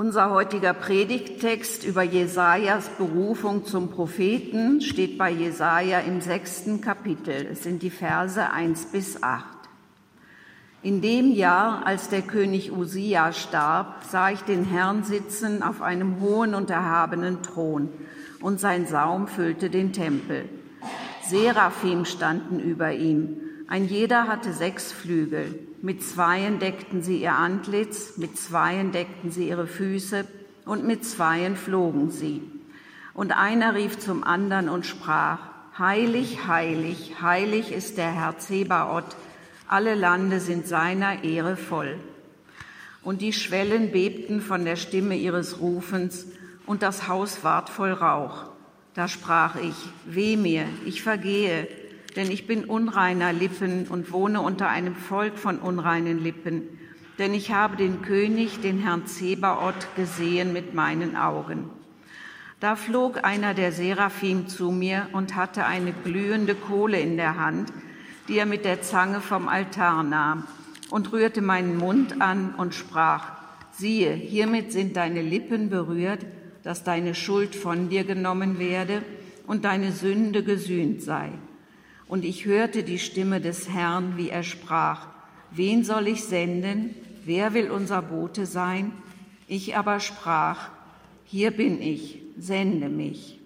Unser heutiger Predigttext über Jesajas Berufung zum Propheten steht bei Jesaja im sechsten Kapitel. Es sind die Verse eins bis acht. In dem Jahr, als der König Usia starb, sah ich den Herrn sitzen auf einem hohen und erhabenen Thron, und sein Saum füllte den Tempel. Seraphim standen über ihm, ein jeder hatte sechs Flügel. Mit zweien deckten sie ihr Antlitz, mit zweien deckten sie ihre Füße und mit zweien flogen sie. Und einer rief zum anderen und sprach, Heilig, heilig, heilig ist der Herr Zebaoth, alle Lande sind seiner Ehre voll. Und die Schwellen bebten von der Stimme ihres Rufens, und das Haus ward voll Rauch. Da sprach ich, weh mir, ich vergehe, denn ich bin unreiner Lippen und wohne unter einem Volk von unreinen Lippen, denn ich habe den König, den Herrn Zebaoth, gesehen mit meinen Augen. Da flog einer der Seraphim zu mir und hatte eine glühende Kohle in der Hand, die er mit der Zange vom Altar nahm, und rührte meinen Mund an und sprach, siehe, hiermit sind deine Lippen berührt, dass deine Schuld von dir genommen werde und deine Sünde gesühnt sei. Und ich hörte die Stimme des Herrn, wie er sprach, wen soll ich senden? Wer will unser Bote sein? Ich aber sprach, hier bin ich, sende mich.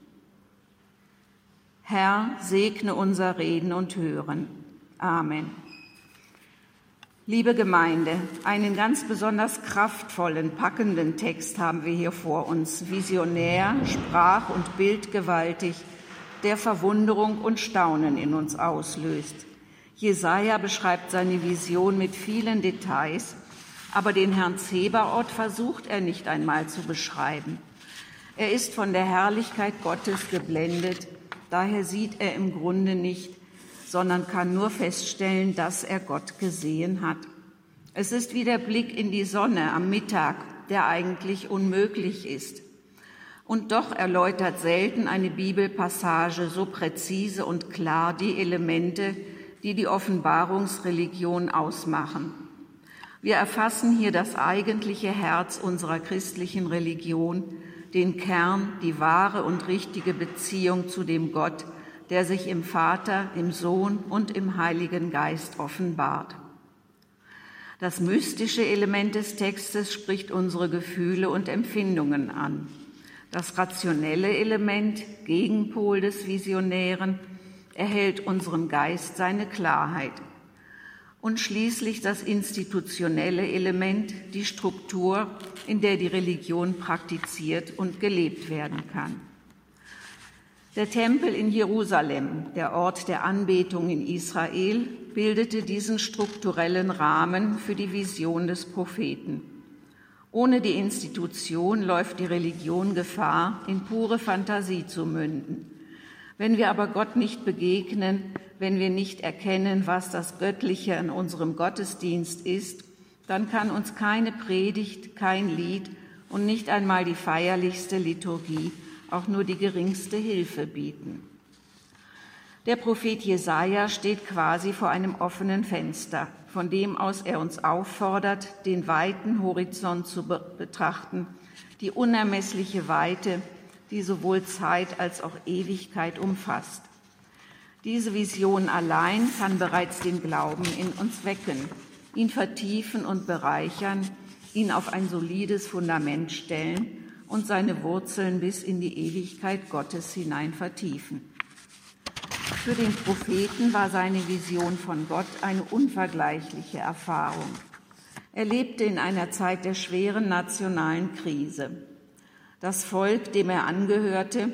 Herr, segne unser Reden und Hören. Amen. Liebe Gemeinde, einen ganz besonders kraftvollen, packenden Text haben wir hier vor uns, visionär, sprach- und bildgewaltig, der Verwunderung und Staunen in uns auslöst. Jesaja beschreibt seine Vision mit vielen Details, aber den Herrn Zebaoth versucht er nicht einmal zu beschreiben. Er ist von der Herrlichkeit Gottes geblendet, daher sieht er im Grunde nicht, sondern kann nur feststellen, dass er Gott gesehen hat. Es ist wie der Blick in die Sonne am Mittag, der eigentlich unmöglich ist. Und doch erläutert selten eine Bibelpassage so präzise und klar die Elemente, die die Offenbarungsreligion ausmachen. Wir erfassen hier das eigentliche Herz unserer christlichen Religion, den Kern, die wahre und richtige Beziehung zu dem Gott, der sich im Vater, im Sohn und im Heiligen Geist offenbart. Das mystische Element des Textes spricht unsere Gefühle und Empfindungen an. Das rationelle Element, Gegenpol des Visionären, erhält unserem Geist seine Klarheit. Und schließlich das institutionelle Element, die Struktur, in der die Religion praktiziert und gelebt werden kann. Der Tempel in Jerusalem, der Ort der Anbetung in Israel, bildete diesen strukturellen Rahmen für die Vision des Propheten. Ohne die Institution läuft die Religion Gefahr, in pure Fantasie zu münden. Wenn wir aber Gott nicht begegnen, wenn wir nicht erkennen, was das Göttliche an unserem Gottesdienst ist, dann kann uns keine Predigt, kein Lied und nicht einmal die feierlichste Liturgie auch nur die geringste Hilfe bieten. Der Prophet Jesaja steht quasi vor einem offenen Fenster von dem aus er uns auffordert, den weiten Horizont zu betrachten, die unermessliche Weite, die sowohl Zeit als auch Ewigkeit umfasst. Diese Vision allein kann bereits den Glauben in uns wecken, ihn vertiefen und bereichern, ihn auf ein solides Fundament stellen und seine Wurzeln bis in die Ewigkeit Gottes hinein vertiefen. Für den Propheten war seine Vision von Gott eine unvergleichliche Erfahrung. Er lebte in einer Zeit der schweren nationalen Krise. Das Volk, dem er angehörte,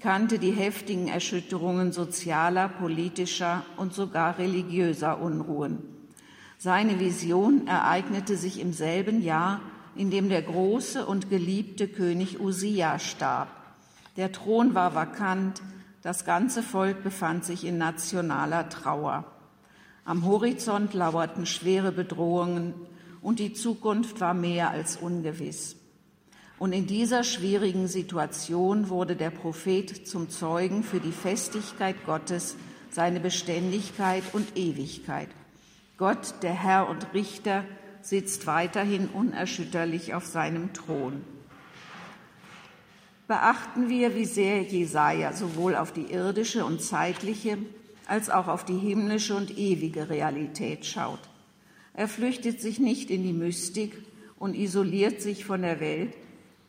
kannte die heftigen Erschütterungen sozialer, politischer und sogar religiöser Unruhen. Seine Vision ereignete sich im selben Jahr, in dem der große und geliebte König Usia starb. Der Thron war vakant, das ganze Volk befand sich in nationaler Trauer. Am Horizont lauerten schwere Bedrohungen und die Zukunft war mehr als ungewiss. Und in dieser schwierigen Situation wurde der Prophet zum Zeugen für die Festigkeit Gottes, seine Beständigkeit und Ewigkeit. Gott, der Herr und Richter, sitzt weiterhin unerschütterlich auf seinem Thron. Beachten wir, wie sehr Jesaja sowohl auf die irdische und zeitliche als auch auf die himmlische und ewige Realität schaut. Er flüchtet sich nicht in die Mystik und isoliert sich von der Welt.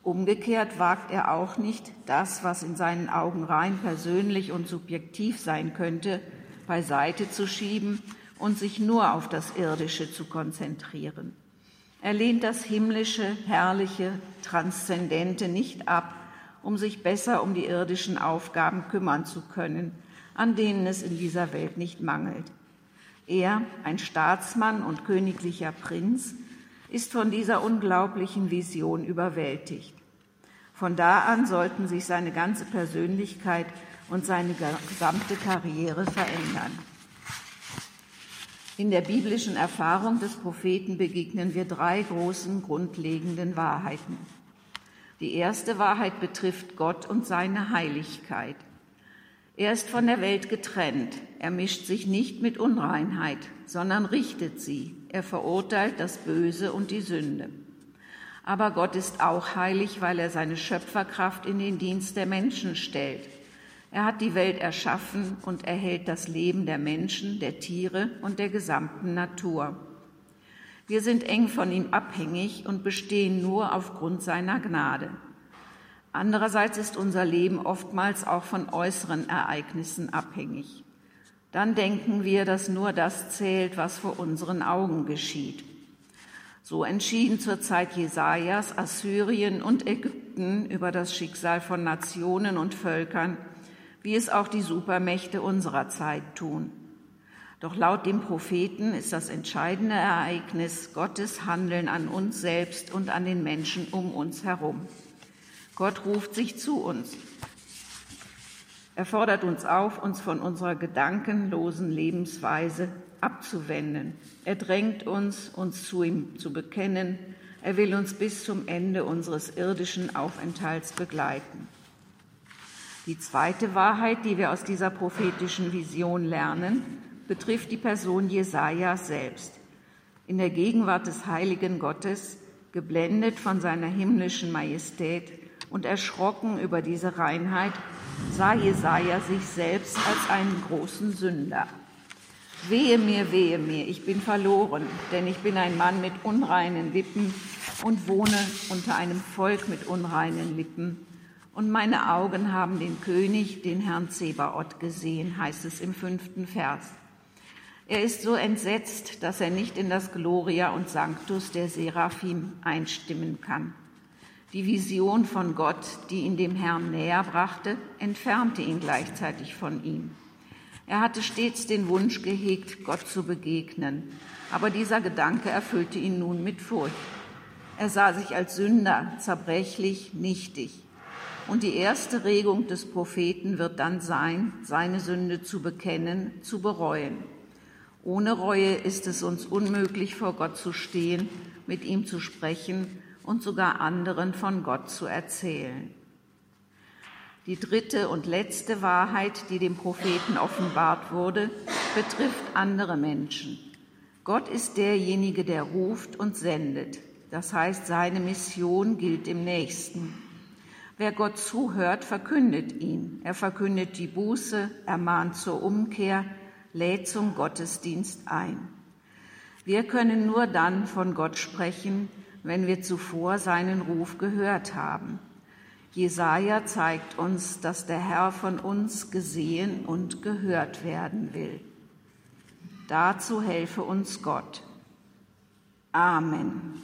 Umgekehrt wagt er auch nicht, das, was in seinen Augen rein persönlich und subjektiv sein könnte, beiseite zu schieben und sich nur auf das Irdische zu konzentrieren. Er lehnt das Himmlische, Herrliche, Transzendente nicht ab, um sich besser um die irdischen Aufgaben kümmern zu können, an denen es in dieser Welt nicht mangelt. Er, ein Staatsmann und königlicher Prinz, ist von dieser unglaublichen Vision überwältigt. Von da an sollten sich seine ganze Persönlichkeit und seine gesamte Karriere verändern. In der biblischen Erfahrung des Propheten begegnen wir drei großen grundlegenden Wahrheiten. Die erste Wahrheit betrifft Gott und seine Heiligkeit. Er ist von der Welt getrennt. Er mischt sich nicht mit Unreinheit, sondern richtet sie. Er verurteilt das Böse und die Sünde. Aber Gott ist auch heilig, weil er seine Schöpferkraft in den Dienst der Menschen stellt. Er hat die Welt erschaffen und erhält das Leben der Menschen, der Tiere und der gesamten Natur. Wir sind eng von ihm abhängig und bestehen nur aufgrund seiner Gnade. Andererseits ist unser Leben oftmals auch von äußeren Ereignissen abhängig. Dann denken wir, dass nur das zählt, was vor unseren Augen geschieht. So entschieden zur Zeit Jesajas Assyrien und Ägypten über das Schicksal von Nationen und Völkern, wie es auch die Supermächte unserer Zeit tun. Doch laut dem Propheten ist das entscheidende Ereignis Gottes Handeln an uns selbst und an den Menschen um uns herum. Gott ruft sich zu uns. Er fordert uns auf, uns von unserer gedankenlosen Lebensweise abzuwenden. Er drängt uns, uns zu ihm zu bekennen. Er will uns bis zum Ende unseres irdischen Aufenthalts begleiten. Die zweite Wahrheit, die wir aus dieser prophetischen Vision lernen, betrifft die Person Jesaja selbst. In der Gegenwart des heiligen Gottes, geblendet von seiner himmlischen Majestät und erschrocken über diese Reinheit, sah Jesaja sich selbst als einen großen Sünder. Wehe mir, wehe mir, ich bin verloren, denn ich bin ein Mann mit unreinen Lippen und wohne unter einem Volk mit unreinen Lippen. Und meine Augen haben den König, den Herrn Zebaoth, gesehen, heißt es im fünften Vers. Er ist so entsetzt, dass er nicht in das Gloria und Sanctus der Seraphim einstimmen kann. Die Vision von Gott, die ihn dem Herrn näher brachte, entfernte ihn gleichzeitig von ihm. Er hatte stets den Wunsch gehegt, Gott zu begegnen, aber dieser Gedanke erfüllte ihn nun mit Furcht. Er sah sich als Sünder, zerbrechlich, nichtig. Und die erste Regung des Propheten wird dann sein, seine Sünde zu bekennen, zu bereuen. Ohne Reue ist es uns unmöglich, vor Gott zu stehen, mit ihm zu sprechen und sogar anderen von Gott zu erzählen. Die dritte und letzte Wahrheit, die dem Propheten offenbart wurde, betrifft andere Menschen. Gott ist derjenige, der ruft und sendet. Das heißt, seine Mission gilt dem Nächsten. Wer Gott zuhört, verkündet ihn. Er verkündet die Buße, ermahnt zur Umkehr, lädt zum Gottesdienst ein. Wir können nur dann von Gott sprechen, wenn wir zuvor seinen Ruf gehört haben. Jesaja zeigt uns, dass der Herr von uns gesehen und gehört werden will. Dazu helfe uns Gott. Amen.